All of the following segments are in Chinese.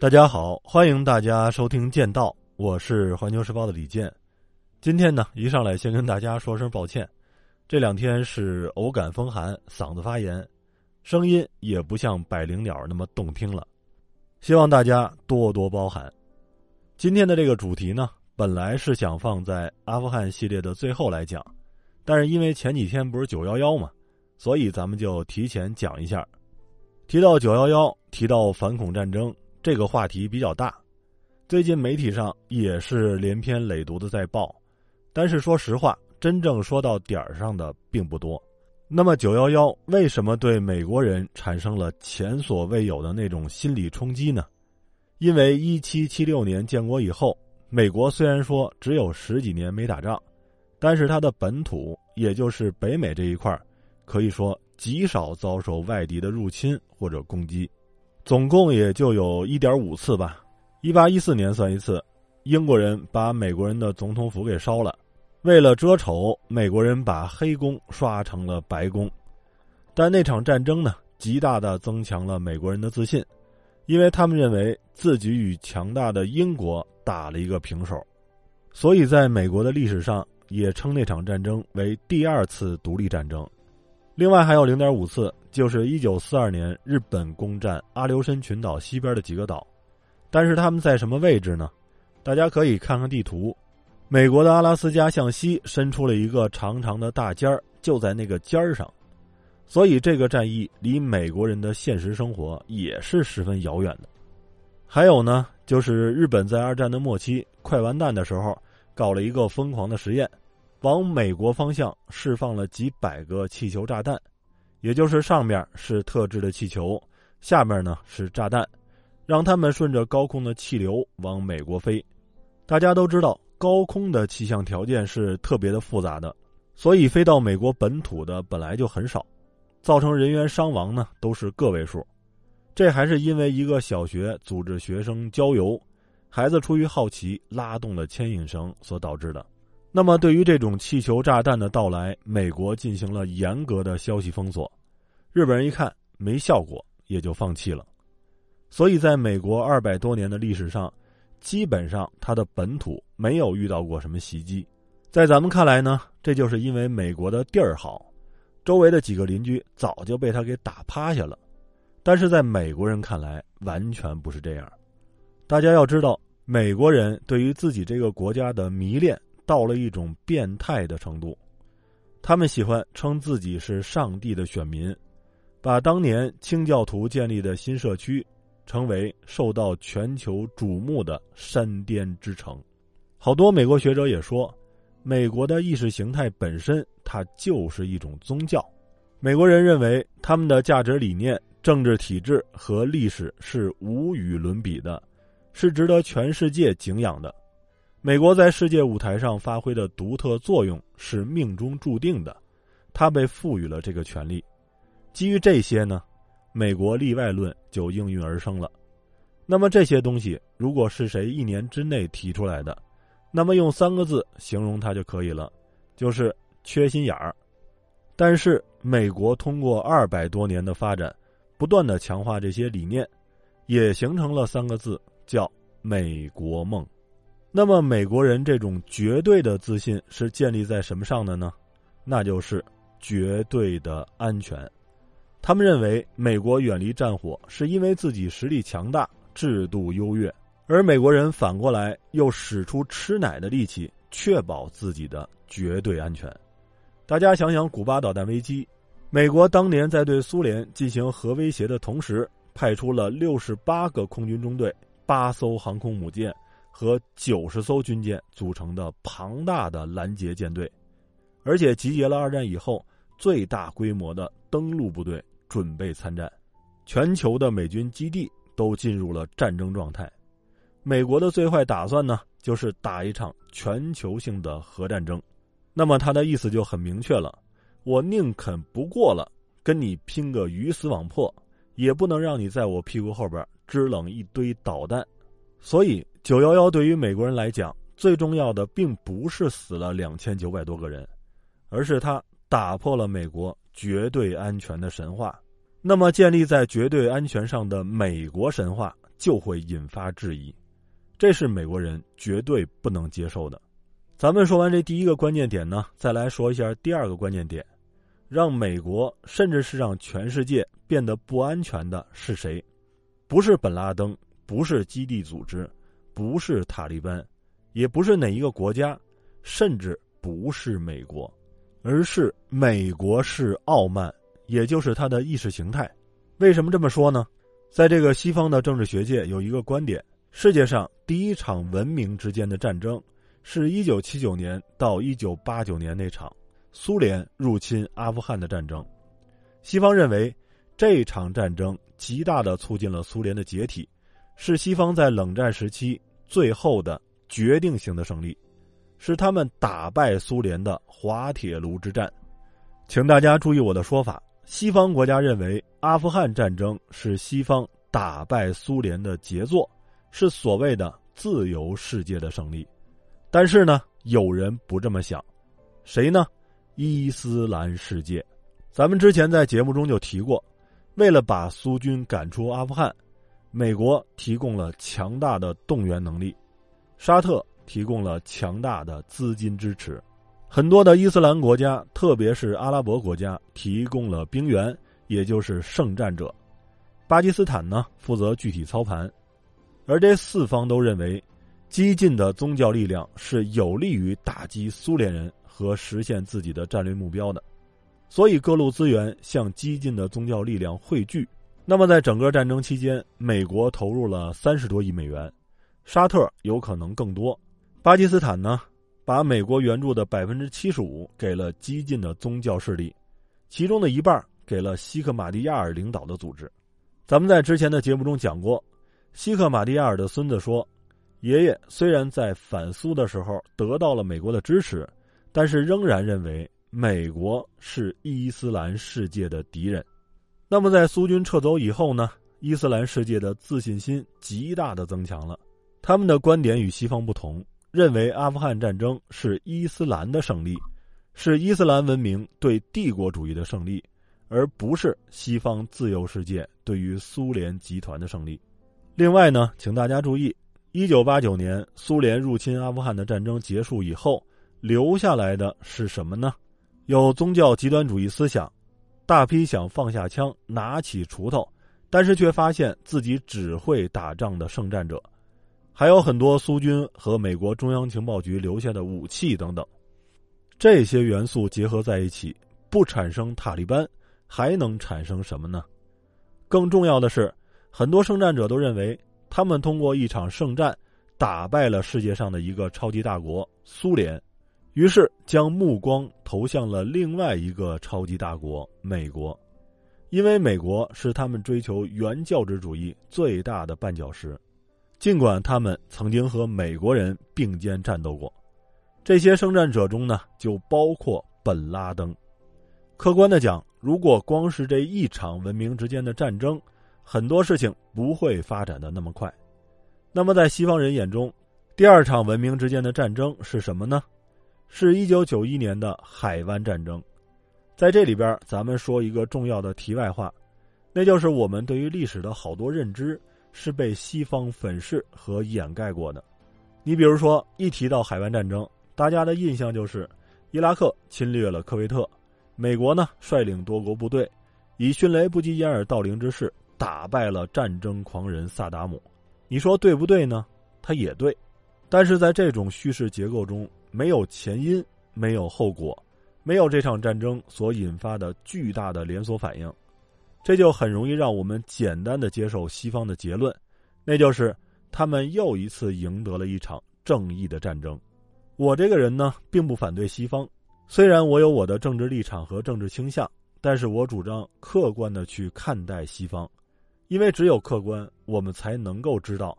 大家好，欢迎大家收听《剑道》，我是环球时报的李健。今天呢，一上来先跟大家说声抱歉，这两天是偶感风寒，嗓子发炎，声音也不像百灵鸟那么动听了，希望大家多多包涵。今天的这个主题呢，本来是想放在阿富汗系列的最后来讲，但是因为前几天不是九幺幺嘛，所以咱们就提前讲一下。提到九幺幺，提到反恐战争。这个话题比较大，最近媒体上也是连篇累牍的在报，但是说实话，真正说到点儿上的并不多。那么九幺幺为什么对美国人产生了前所未有的那种心理冲击呢？因为一七七六年建国以后，美国虽然说只有十几年没打仗，但是它的本土，也就是北美这一块可以说极少遭受外敌的入侵或者攻击。总共也就有一点五次吧，一八一四年算一次，英国人把美国人的总统府给烧了，为了遮丑，美国人把黑宫刷成了白宫。但那场战争呢，极大的增强了美国人的自信，因为他们认为自己与强大的英国打了一个平手，所以在美国的历史上也称那场战争为第二次独立战争。另外还有零点五次，就是一九四二年日本攻占阿留申群岛西边的几个岛，但是他们在什么位置呢？大家可以看看地图，美国的阿拉斯加向西伸出了一个长长的大尖儿，就在那个尖儿上，所以这个战役离美国人的现实生活也是十分遥远的。还有呢，就是日本在二战的末期快完蛋的时候，搞了一个疯狂的实验。往美国方向释放了几百个气球炸弹，也就是上面是特制的气球，下面呢是炸弹，让他们顺着高空的气流往美国飞。大家都知道，高空的气象条件是特别的复杂的，所以飞到美国本土的本来就很少，造成人员伤亡呢都是个位数。这还是因为一个小学组织学生郊游，孩子出于好奇拉动了牵引绳所导致的。那么，对于这种气球炸弹的到来，美国进行了严格的消息封锁。日本人一看没效果，也就放弃了。所以，在美国二百多年的历史上，基本上它的本土没有遇到过什么袭击。在咱们看来呢，这就是因为美国的地儿好，周围的几个邻居早就被他给打趴下了。但是在美国人看来，完全不是这样。大家要知道，美国人对于自己这个国家的迷恋。到了一种变态的程度，他们喜欢称自己是上帝的选民，把当年清教徒建立的新社区称为受到全球瞩目的山巅之城。好多美国学者也说，美国的意识形态本身它就是一种宗教。美国人认为他们的价值理念、政治体制和历史是无与伦比的，是值得全世界敬仰的。美国在世界舞台上发挥的独特作用是命中注定的，他被赋予了这个权利。基于这些呢，美国例外论就应运而生了。那么这些东西，如果是谁一年之内提出来的，那么用三个字形容它就可以了，就是缺心眼儿。但是美国通过二百多年的发展，不断的强化这些理念，也形成了三个字，叫美国梦。那么，美国人这种绝对的自信是建立在什么上的呢？那就是绝对的安全。他们认为，美国远离战火是因为自己实力强大、制度优越，而美国人反过来又使出吃奶的力气，确保自己的绝对安全。大家想想，古巴导弹危机，美国当年在对苏联进行核威胁的同时，派出了六十八个空军中队、八艘航空母舰。和九十艘军舰组成的庞大的拦截舰队，而且集结了二战以后最大规模的登陆部队，准备参战。全球的美军基地都进入了战争状态。美国的最坏打算呢，就是打一场全球性的核战争。那么他的意思就很明确了：我宁肯不过了，跟你拼个鱼死网破，也不能让你在我屁股后边支棱一堆导弹。所以。九幺幺对于美国人来讲，最重要的并不是死了两千九百多个人，而是他打破了美国绝对安全的神话。那么，建立在绝对安全上的美国神话就会引发质疑，这是美国人绝对不能接受的。咱们说完这第一个关键点呢，再来说一下第二个关键点，让美国甚至是让全世界变得不安全的是谁？不是本拉登，不是基地组织，不是塔利班，也不是哪一个国家，甚至不是美国，而是美国式傲慢，也就是它的意识形态。为什么这么说呢？在这个西方的政治学界有一个观点：世界上第一场文明之间的战争。是一九七九年到一九八九年那场苏联入侵阿富汗的战争，西方认为这场战争极大的促进了苏联的解体，是西方在冷战时期最后的决定性的胜利，是他们打败苏联的滑铁卢之战。请大家注意我的说法：西方国家认为阿富汗战争是西方打败苏联的杰作，是所谓的自由世界的胜利。但是呢，有人不这么想，谁呢？伊斯兰世界。咱们之前在节目中就提过，为了把苏军赶出阿富汗，美国提供了强大的动员能力，沙特提供了强大的资金支持，很多的伊斯兰国家，特别是阿拉伯国家，提供了兵员，也就是圣战者。巴基斯坦呢，负责具体操盘，而这四方都认为。激进的宗教力量是有利于打击苏联人和实现自己的战略目标的，所以各路资源向激进的宗教力量汇聚。那么，在整个战争期间，美国投入了三十多亿美元，沙特有可能更多。巴基斯坦呢，把美国援助的百分之七十五给了激进的宗教势力，其中的一半给了西克马蒂亚尔领导的组织。咱们在之前的节目中讲过，西克马蒂亚尔的孙子说。爷爷虽然在反苏的时候得到了美国的支持，但是仍然认为美国是伊斯兰世界的敌人。那么在苏军撤走以后呢？伊斯兰世界的自信心极大的增强了，他们的观点与西方不同，认为阿富汗战争是伊斯兰的胜利，是伊斯兰文明对帝国主义的胜利，而不是西方自由世界对于苏联集团的胜利。另外呢，请大家注意。一九八九年，苏联入侵阿富汗的战争结束以后，留下来的是什么呢？有宗教极端主义思想，大批想放下枪、拿起锄头，但是却发现自己只会打仗的圣战者，还有很多苏军和美国中央情报局留下的武器等等。这些元素结合在一起，不产生塔利班，还能产生什么呢？更重要的是，很多圣战者都认为。他们通过一场圣战，打败了世界上的一个超级大国苏联，于是将目光投向了另外一个超级大国美国，因为美国是他们追求原教旨主义最大的绊脚石。尽管他们曾经和美国人并肩战斗过，这些圣战者中呢，就包括本拉登。客观的讲，如果光是这一场文明之间的战争，很多事情不会发展的那么快，那么在西方人眼中，第二场文明之间的战争是什么呢？是一九九一年的海湾战争。在这里边，咱们说一个重要的题外话，那就是我们对于历史的好多认知是被西方粉饰和掩盖过的。你比如说，一提到海湾战争，大家的印象就是伊拉克侵略了科威特，美国呢率领多国部队，以迅雷不及掩耳盗铃之势。打败了战争狂人萨达姆，你说对不对呢？他也对，但是在这种叙事结构中，没有前因，没有后果，没有这场战争所引发的巨大的连锁反应，这就很容易让我们简单的接受西方的结论，那就是他们又一次赢得了一场正义的战争。我这个人呢，并不反对西方，虽然我有我的政治立场和政治倾向，但是我主张客观的去看待西方。因为只有客观，我们才能够知道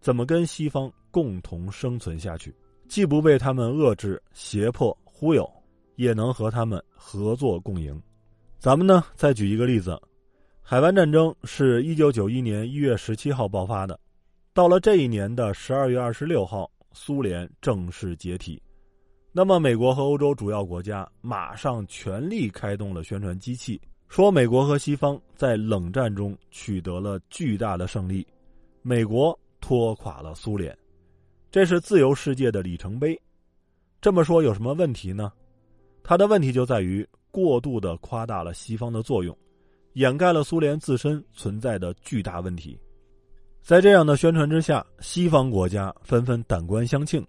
怎么跟西方共同生存下去，既不被他们遏制、胁迫、忽悠，也能和他们合作共赢。咱们呢，再举一个例子：海湾战争是一九九一年一月十七号爆发的，到了这一年的十二月二十六号，苏联正式解体。那么，美国和欧洲主要国家马上全力开动了宣传机器。说美国和西方在冷战中取得了巨大的胜利，美国拖垮了苏联，这是自由世界的里程碑。这么说有什么问题呢？它的问题就在于过度的夸大了西方的作用，掩盖了苏联自身存在的巨大问题。在这样的宣传之下，西方国家纷纷胆冠相庆，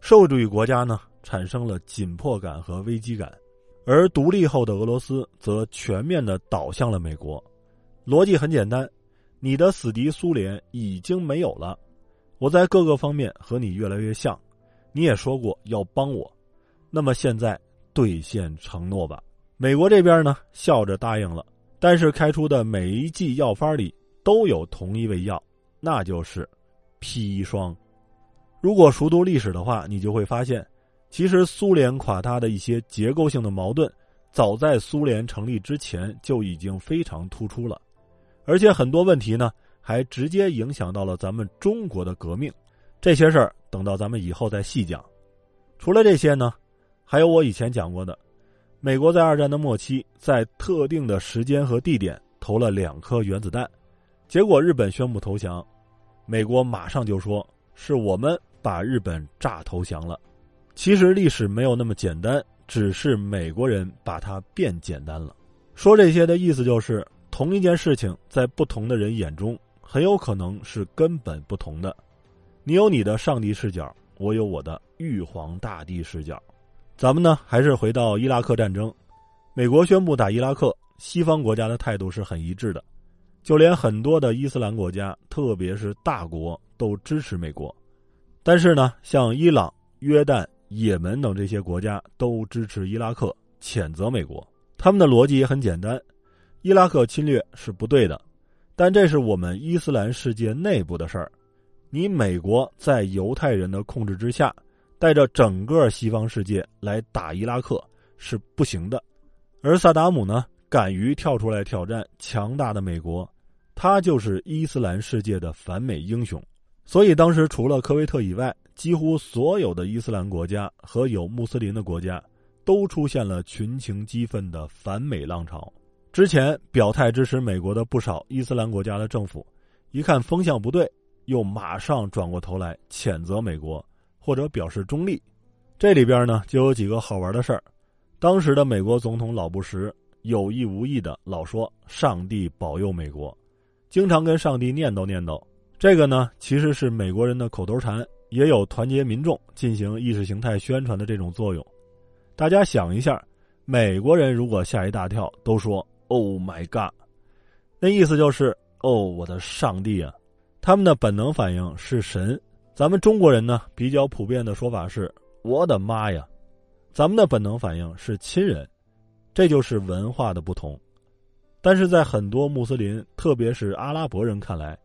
社会主义国家呢产生了紧迫感和危机感，而独立后的俄罗斯则全面的倒向了美国。逻辑很简单，你的死敌苏联已经没有了，我在各个方面和你越来越像。你也说过要帮我，那么现在兑现承诺吧。美国这边呢笑着答应了，但是开出的每一剂药方里都有同一味药，那就是砒霜。如果熟读历史的话，你就会发现，其实苏联垮塌的一些结构性的矛盾，早在苏联成立之前就已经非常突出了，而且很多问题呢还直接影响到了咱们中国的革命。这些事儿等到咱们以后再细讲。除了这些呢，还有我以前讲过的，美国在二战的末期，在特定的时间和地点投了两颗原子弹，结果日本宣布投降，美国马上就说是我们把日本炸投降了。其实历史没有那么简单，只是美国人把它变简单了。说这些的意思就是，同一件事情在不同的人眼中，很有可能是根本不同的。你有你的上帝视角，我有我的玉皇大帝视角。咱们呢，还是回到伊拉克战争。美国宣布打伊拉克，西方国家的态度是很一致的，就连很多的伊斯兰国家，特别是大国，都支持美国。但是呢，像伊朗、约旦、也门等这些国家都支持伊拉克，谴责美国。他们的逻辑也很简单：伊拉克侵略是不对的，但这是我们伊斯兰世界内部的事儿。你美国在犹太人的控制之下，带着整个西方世界来打伊拉克是不行的，而萨达姆呢，敢于跳出来挑战强大的美国，他就是伊斯兰世界的反美英雄。所以当时除了科威特以外，几乎所有的伊斯兰国家和有穆斯林的国家，都出现了群情激愤的反美浪潮。之前表态支持美国的不少伊斯兰国家的政府，一看风向不对。又马上转过头来谴责美国，或者表示中立。这里边呢，就有几个好玩的事儿。当时的美国总统老布什有意无意的老说“上帝保佑美国”，经常跟上帝念叨念叨。这个呢，其实是美国人的口头禅，也有团结民众、进行意识形态宣传的这种作用。大家想一下，美国人如果吓一大跳，都说 “Oh my God”，那意思就是“哦，我的上帝啊”。他们的本能反应是神，咱们中国人呢比较普遍的说法是“我的妈呀”，咱们的本能反应是亲人，这就是文化的不同。但是在很多穆斯林，特别是阿拉伯人看来，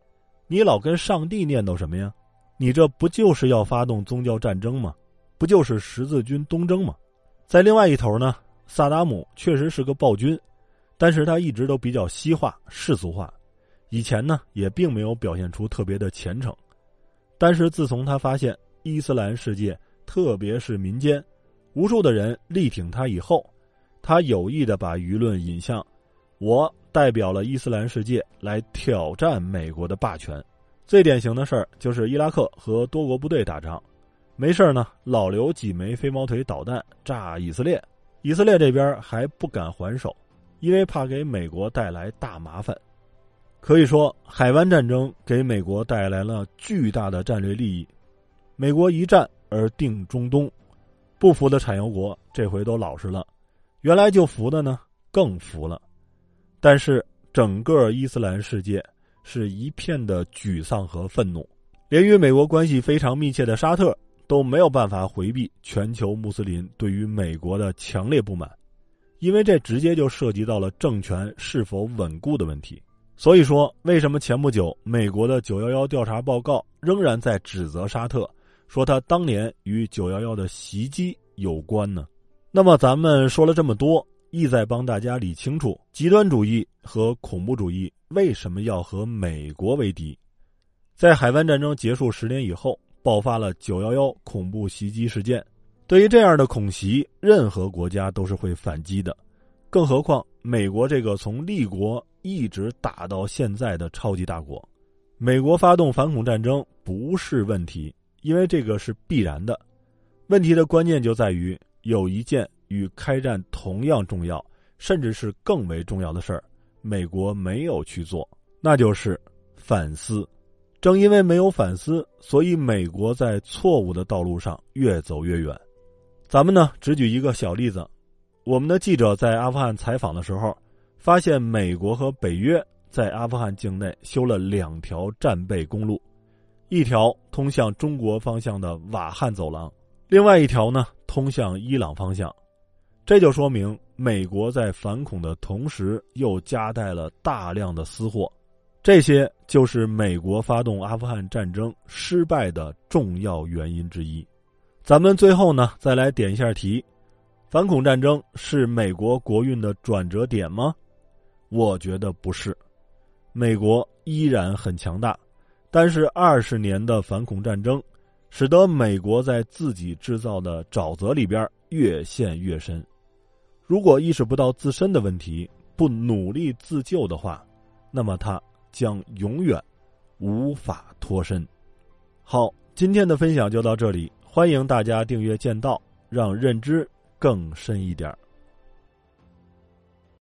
你老跟上帝念叨什么呀？你这不就是要发动宗教战争吗？不就是十字军东征吗？在另外一头呢，萨达姆确实是个暴君，但是他一直都比较西化、世俗化。以前呢，也并没有表现出特别的虔诚，但是自从他发现伊斯兰世界，特别是民间，无数的人力挺他以后，他有意的把舆论引向我代表了伊斯兰世界来挑战美国的霸权。最典型的事儿就是伊拉克和多国部队打仗，没事儿呢，老留几枚飞毛腿导弹炸以色列，以色列这边还不敢还手，因为怕给美国带来大麻烦。可以说，海湾战争给美国带来了巨大的战略利益。美国一战而定中东，不服的产油国这回都老实了，原来就服的呢更服了。但是整个伊斯兰世界是一片的沮丧和愤怒，连与美国关系非常密切的沙特都没有办法回避全球穆斯林对于美国的强烈不满，因为这直接就涉及到了政权是否稳固的问题。所以说，为什么前不久美国的九幺幺调查报告仍然在指责沙特，说他当年与九幺幺的袭击有关呢？那么咱们说了这么多，意在帮大家理清楚极端主义和恐怖主义为什么要和美国为敌。在海湾战争结束十年以后，爆发了九幺幺恐怖袭击事件。对于这样的恐袭，任何国家都是会反击的，更何况美国这个从立国。一直打到现在的超级大国，美国发动反恐战争不是问题，因为这个是必然的。问题的关键就在于有一件与开战同样重要，甚至是更为重要的事儿，美国没有去做，那就是反思。正因为没有反思，所以美国在错误的道路上越走越远。咱们呢，只举一个小例子：我们的记者在阿富汗采访的时候，发现美国和北约在阿富汗境内修了两条战备公路，一条通向中国方向的瓦罕走廊，另外一条呢通向伊朗方向。这就说明美国在反恐的同时，又夹带了大量的私货。这些就是美国发动阿富汗战争失败的重要原因之一。咱们最后呢，再来点一下题：反恐战争是美国国运的转折点吗？我觉得不是。美国依然很强大，但是二十年的反恐战争，使得美国在自己制造的沼泽里边越陷越深。如果意识不到自身的问题，不努力自救的话，那么他。将永远无法脱身。好，今天的分享就到这里，欢迎大家订阅剑道，让认知更深一点。